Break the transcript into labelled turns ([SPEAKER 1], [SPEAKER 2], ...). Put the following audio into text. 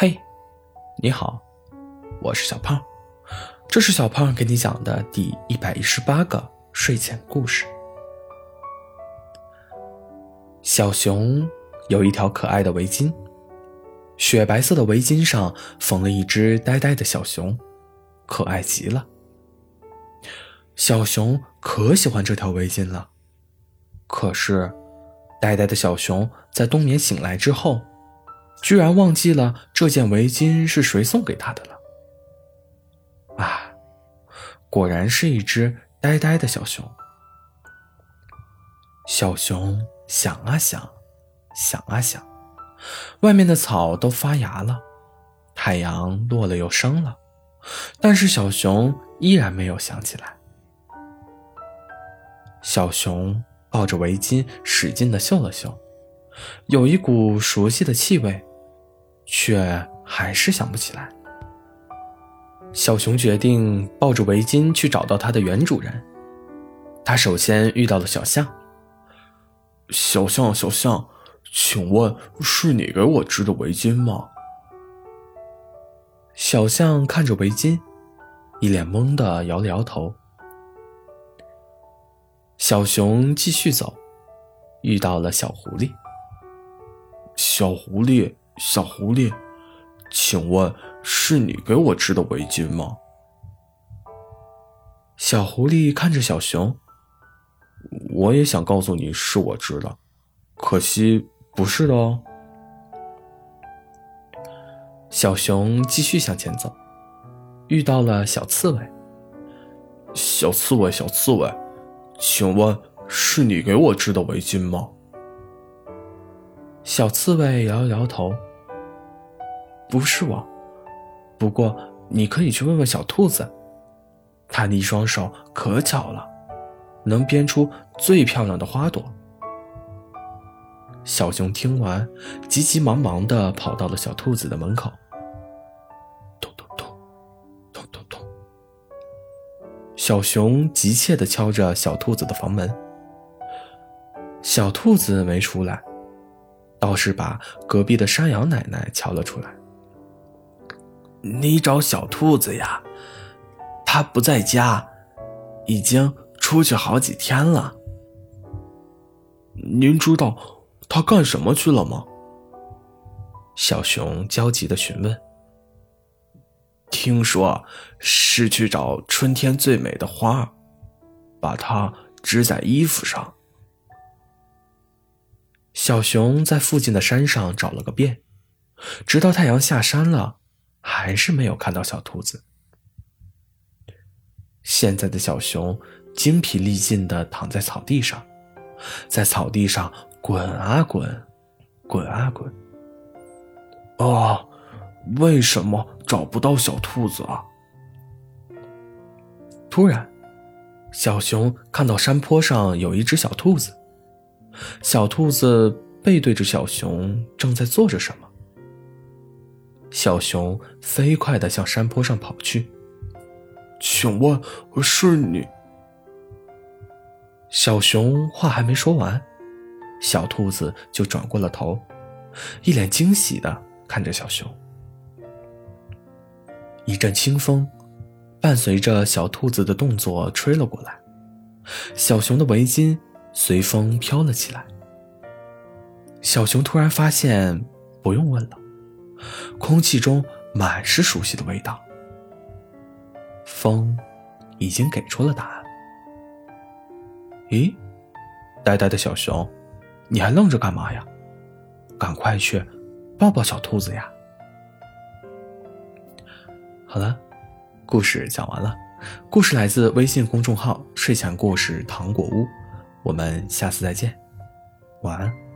[SPEAKER 1] 嘿，你好，我是小胖，这是小胖给你讲的第一百一十八个睡前故事。小熊有一条可爱的围巾，雪白色的围巾上缝了一只呆呆的小熊，可爱极了。小熊可喜欢这条围巾了，可是，呆呆的小熊在冬眠醒来之后。居然忘记了这件围巾是谁送给他的了。啊，果然是一只呆呆的小熊。小熊想啊想，想啊想，外面的草都发芽了，太阳落了又升了，但是小熊依然没有想起来。小熊抱着围巾使劲的嗅了嗅，有一股熟悉的气味。却还是想不起来。小熊决定抱着围巾去找到它的原主人。他首先遇到了小象。
[SPEAKER 2] 小象，小象，请问是你给我织的围巾吗？
[SPEAKER 1] 小象看着围巾，一脸懵的摇了摇头。小熊继续走，遇到了小狐狸。
[SPEAKER 2] 小狐狸。小狐狸，请问是你给我织的围巾吗？
[SPEAKER 1] 小狐狸看着小熊，
[SPEAKER 2] 我也想告诉你是我织的，可惜不是的哦。
[SPEAKER 1] 小熊继续向前走，遇到了小刺猬。
[SPEAKER 2] 小刺猬，小刺猬，请问是你给我织的围巾吗？
[SPEAKER 1] 小刺猬摇摇头。不是我，不过你可以去问问小兔子，它的一双手可巧了，能编出最漂亮的花朵。小熊听完，急急忙忙的跑到了小兔子的门口。咚咚咚，咚咚咚。小熊急切的敲着小兔子的房门。小兔子没出来，倒是把隔壁的山羊奶奶敲了出来。
[SPEAKER 3] 你找小兔子呀？它不在家，已经出去好几天了。
[SPEAKER 2] 您知道它干什么去了吗？
[SPEAKER 1] 小熊焦急的询问。
[SPEAKER 3] 听说是去找春天最美的花，把它织在衣服上。
[SPEAKER 1] 小熊在附近的山上找了个遍，直到太阳下山了。还是没有看到小兔子。现在的小熊精疲力尽的躺在草地上，在草地上滚啊滚，滚啊滚。
[SPEAKER 2] 啊，为什么找不到小兔子啊？
[SPEAKER 1] 突然，小熊看到山坡上有一只小兔子，小兔子背对着小熊，正在做着什么。小熊飞快地向山坡上跑去。
[SPEAKER 2] 请问是你？
[SPEAKER 1] 小熊话还没说完，小兔子就转过了头，一脸惊喜地看着小熊。一阵清风伴随着小兔子的动作吹了过来，小熊的围巾随风飘了起来。小熊突然发现，不用问了。空气中满是熟悉的味道，风已经给出了答案。咦，呆呆的小熊，你还愣着干嘛呀？赶快去抱抱小兔子呀！好了，故事讲完了。故事来自微信公众号“睡前故事糖果屋”，我们下次再见，晚安。